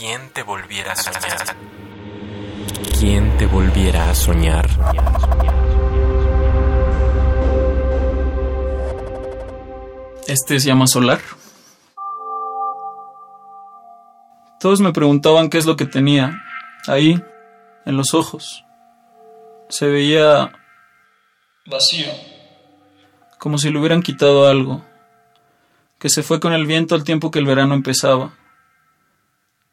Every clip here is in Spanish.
¿Quién te volviera a soñar? ¿Quién te volviera a soñar? Este se llama Solar. Todos me preguntaban qué es lo que tenía ahí, en los ojos. Se veía vacío, como si le hubieran quitado algo, que se fue con el viento al tiempo que el verano empezaba.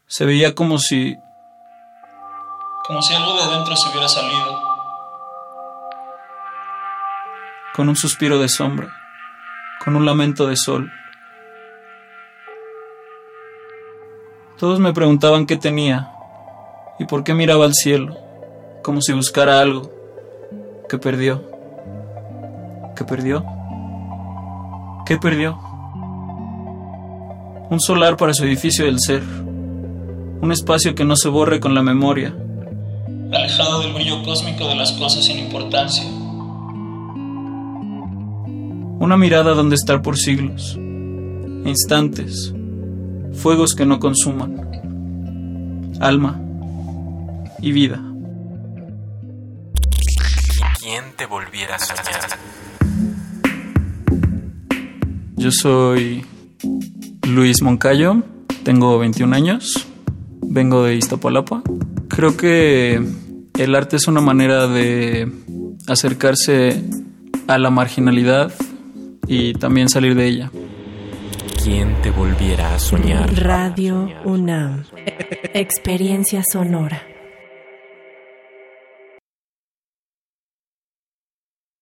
Se veía como si... como si algo de adentro se hubiera salido. Con un suspiro de sombra, con un lamento de sol. Todos me preguntaban qué tenía y por qué miraba al cielo, como si buscara algo que perdió. ¿Qué perdió? ¿Qué perdió? Un solar para su edificio del ser un espacio que no se borre con la memoria, alejado del brillo cósmico de las cosas sin importancia. Una mirada donde estar por siglos, instantes, fuegos que no consuman, alma. Y vida. ¿Quién te volviera a soñar? Yo soy Luis Moncayo, tengo 21 años vengo de Iztapalapa. Creo que el arte es una manera de acercarse a la marginalidad y también salir de ella. ¿Quién te volviera a soñar? Radio UNAM. Experiencia sonora.